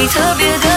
你特别的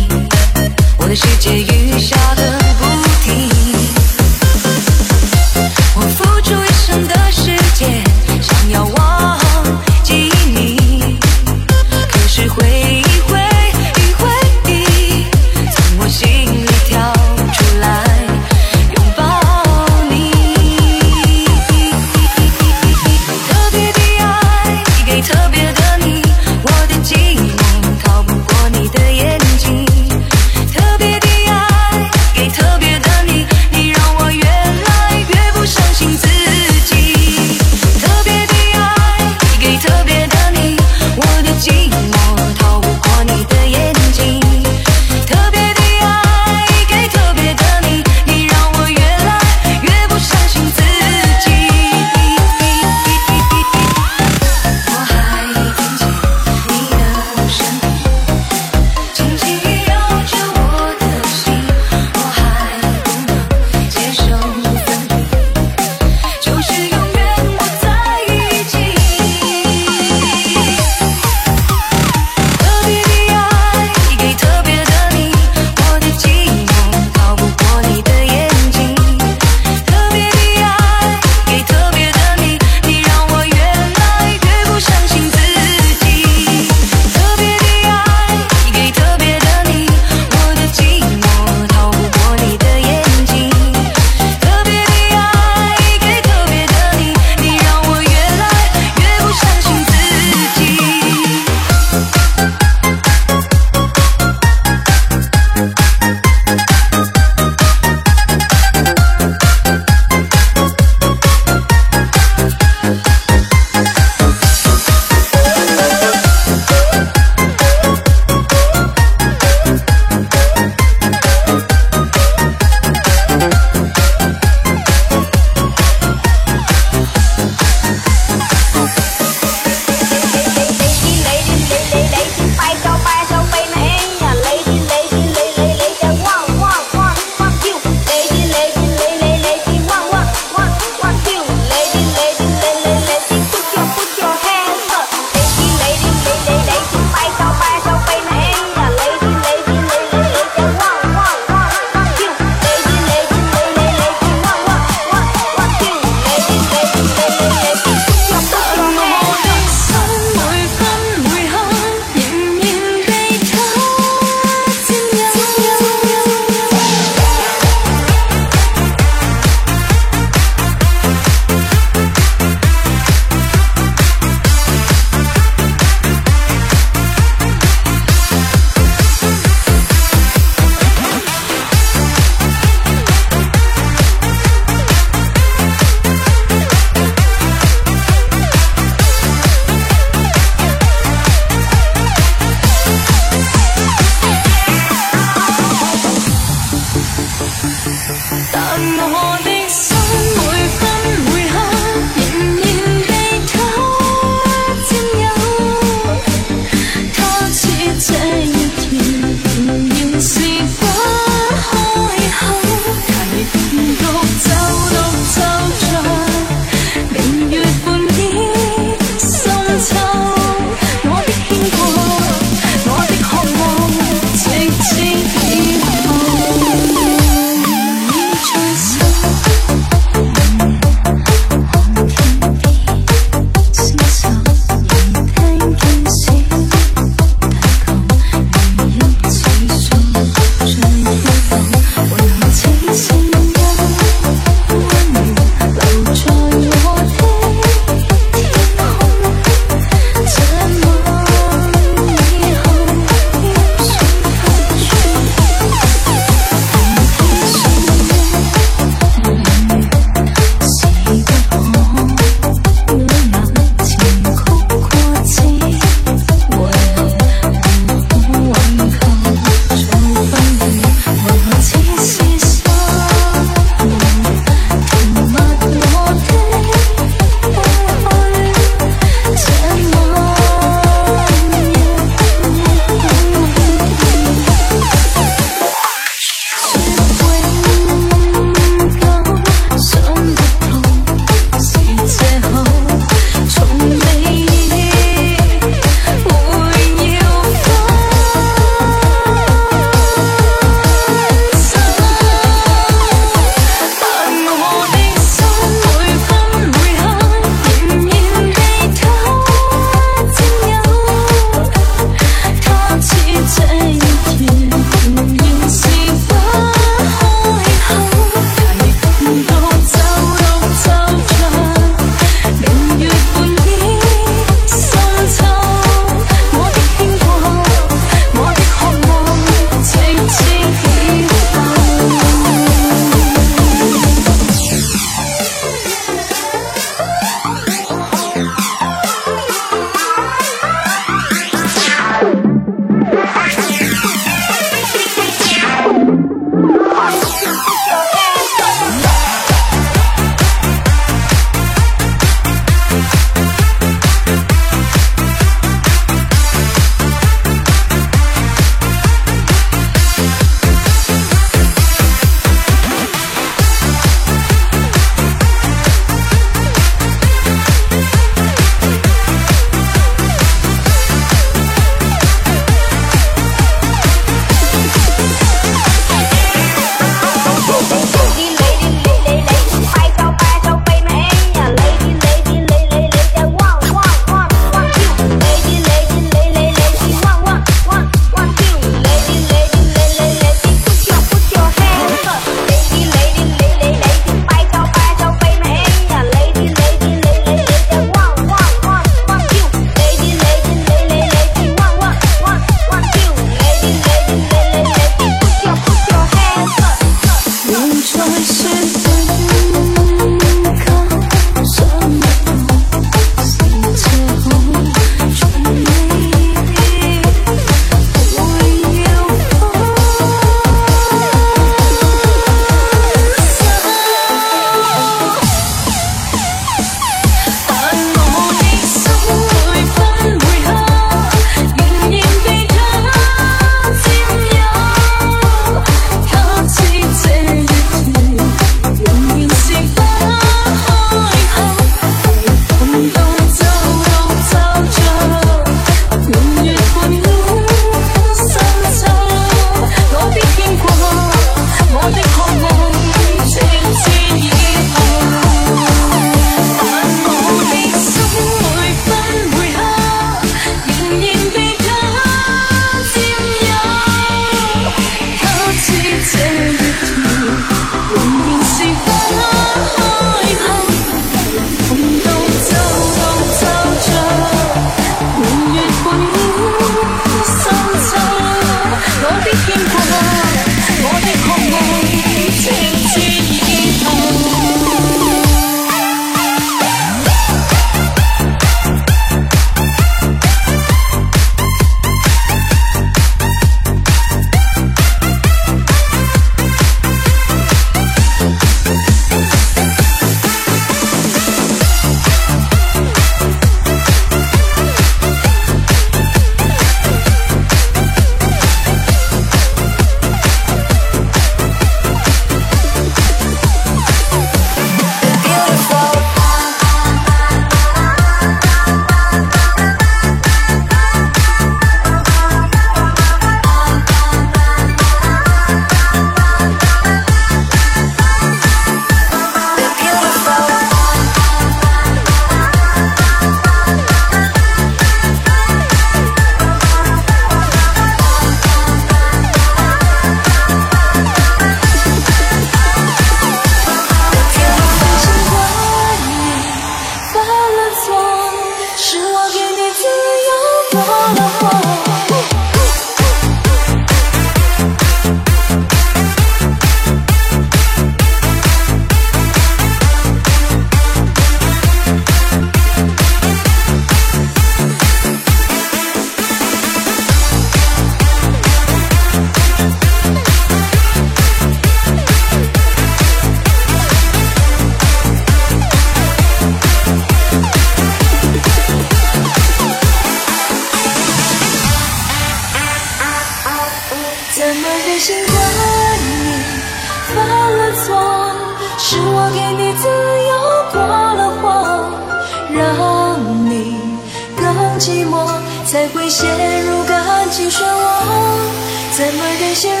才会陷入感情漩涡。怎么忍心让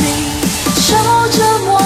你受折磨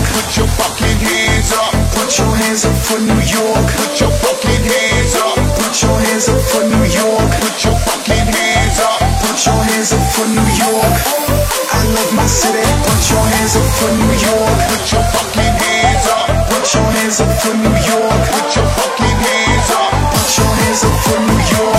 York. Put your fucking hands up. Put your hands up for New York. Put your fucking hands up. Put your hands up for New York. Put your fucking hands up. Put your hands up for New York. I love my city. Put your hands up for New York. Put your fucking hands up. Put your hands up for New York. Put your fucking hands up. Put your hands up for New York.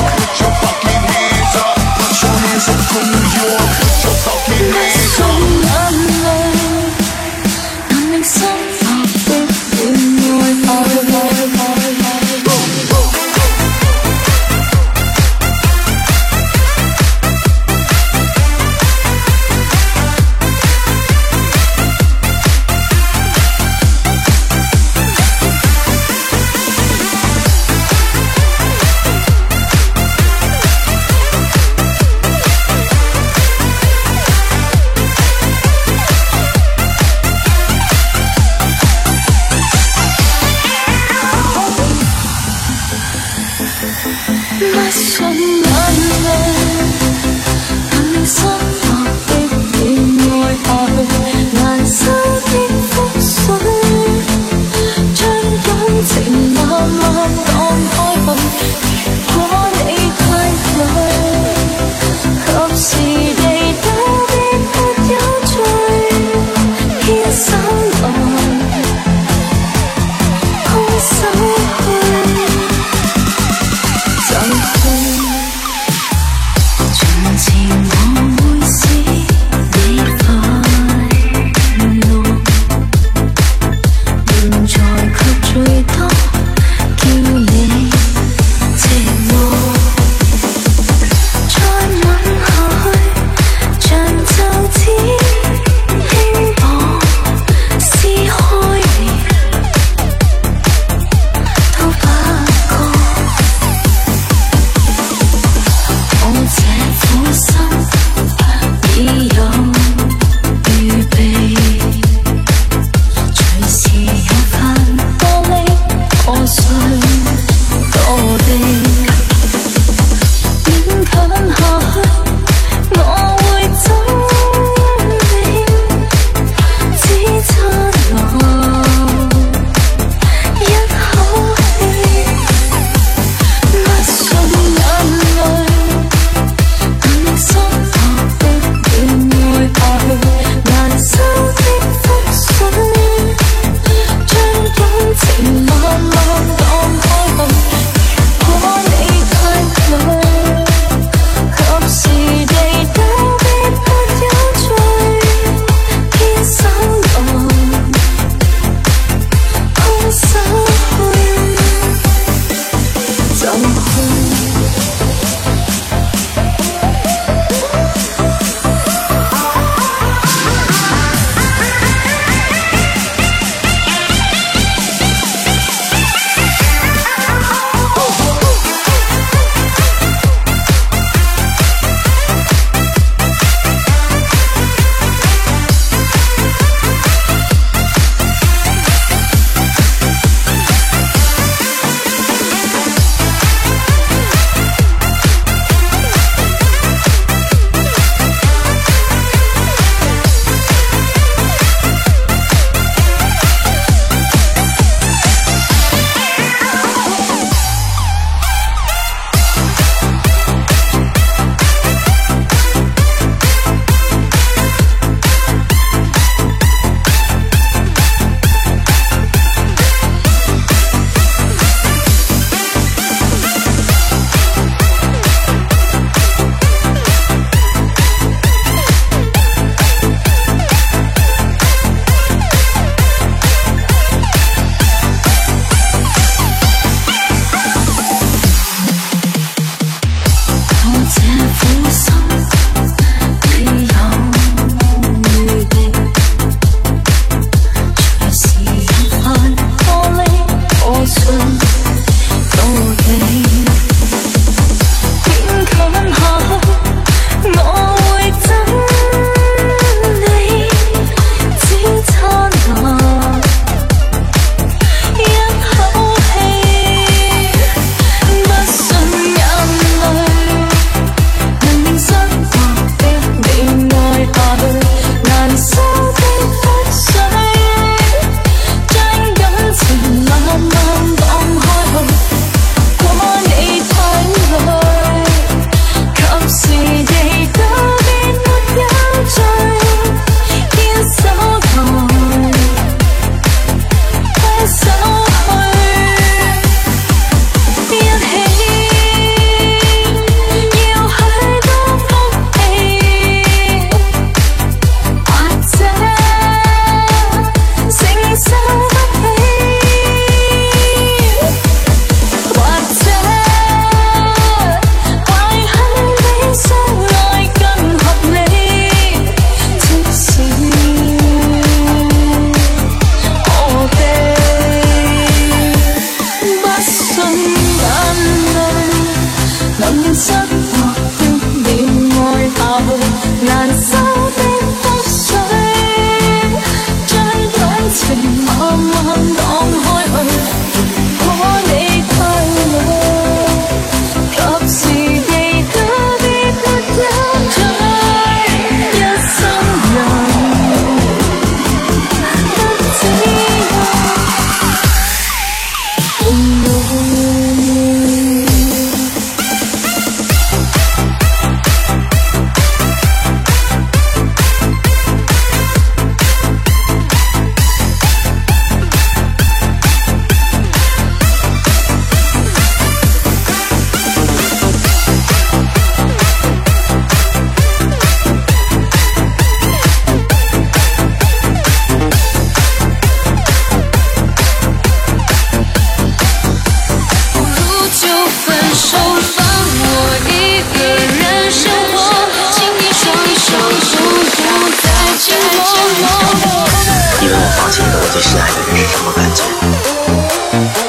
最深爱的人是什么感觉？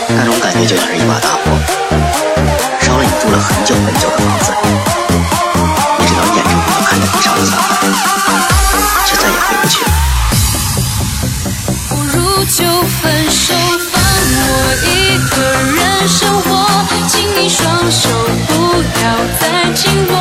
那种感觉就像是一把大火，烧了你住了很久很久的房子。你只能眼睁睁的看着你上路，却再也回不去了。不如就分手，放我一个人生活，请你双手不要再紧握。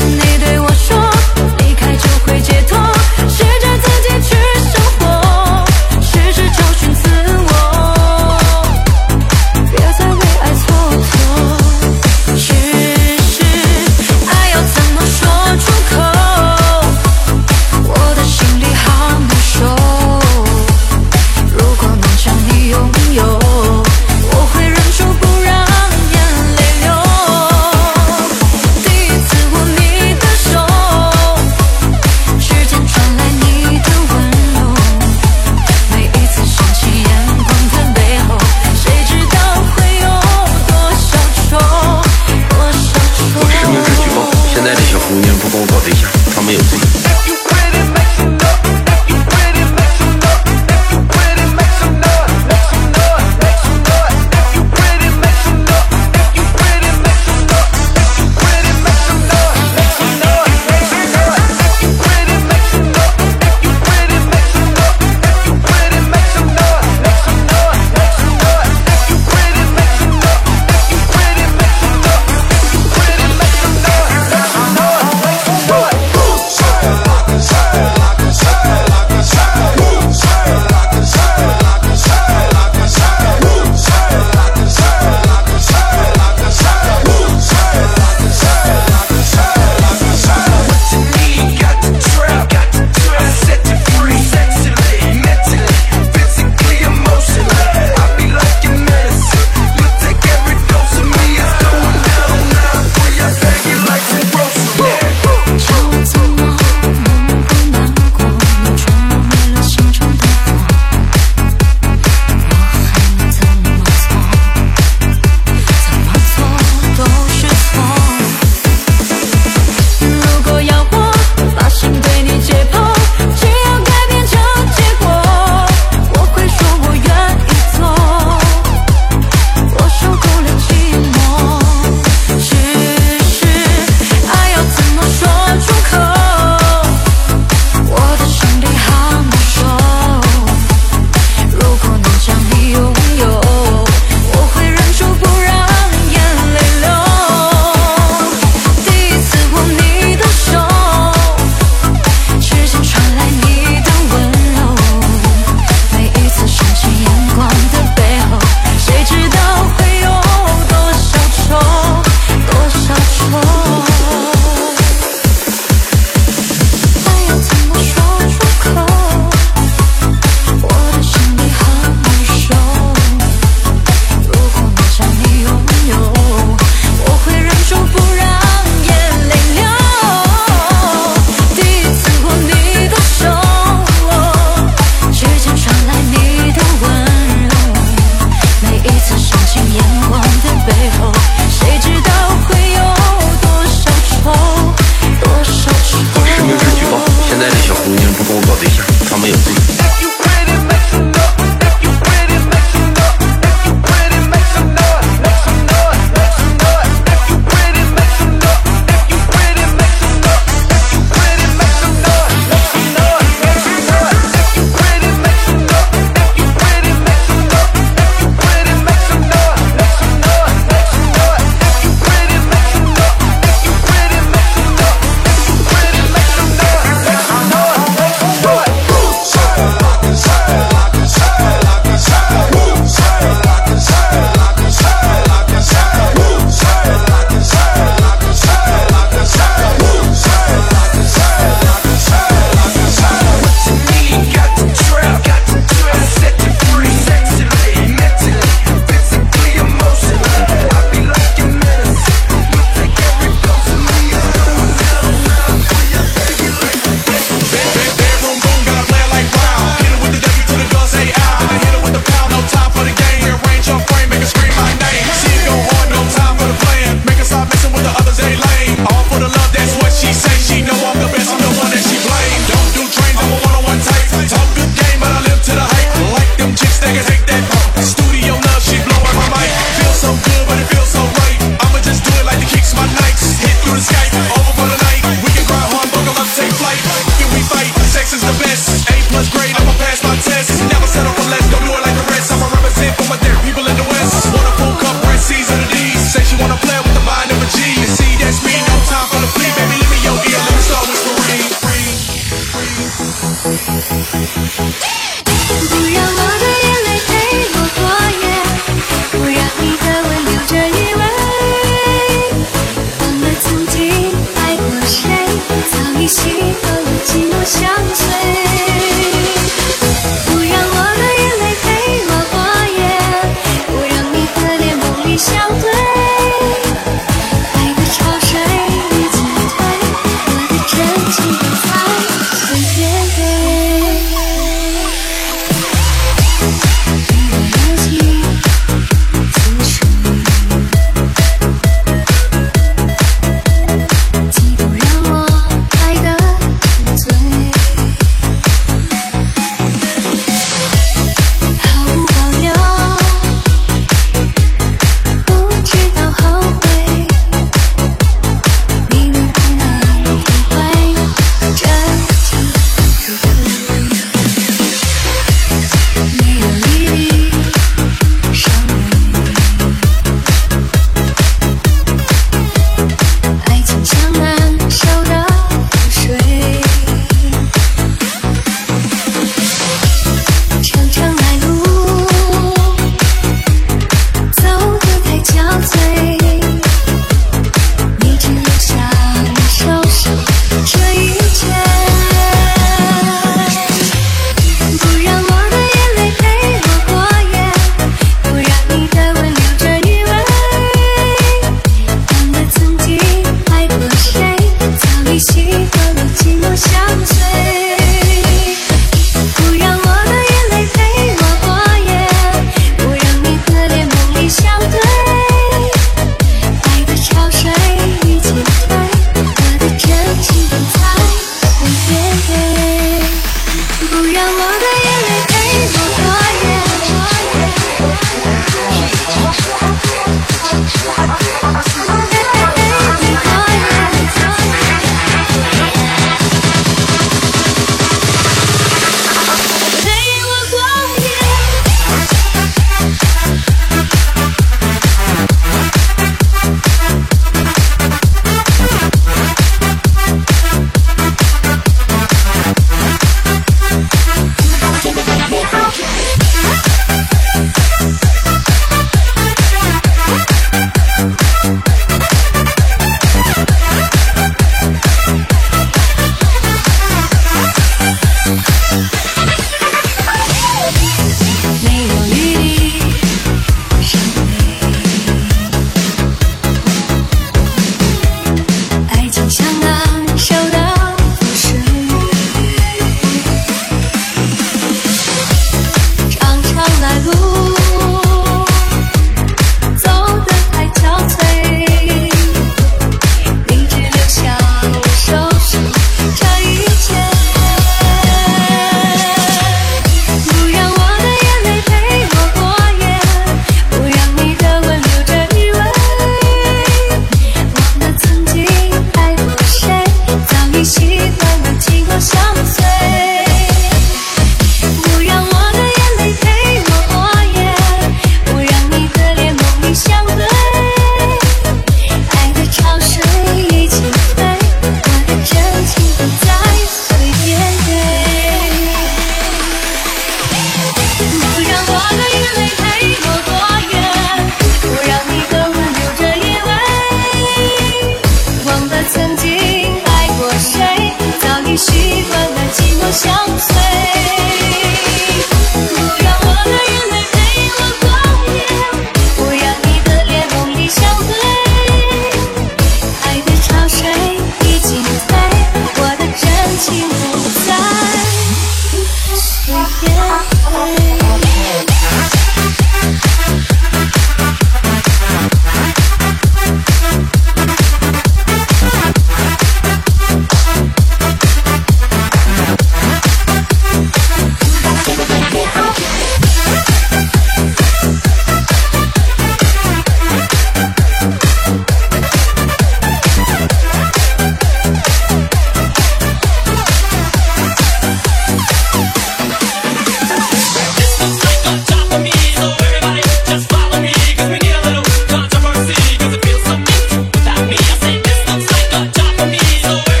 He's away.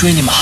追你吗？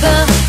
girl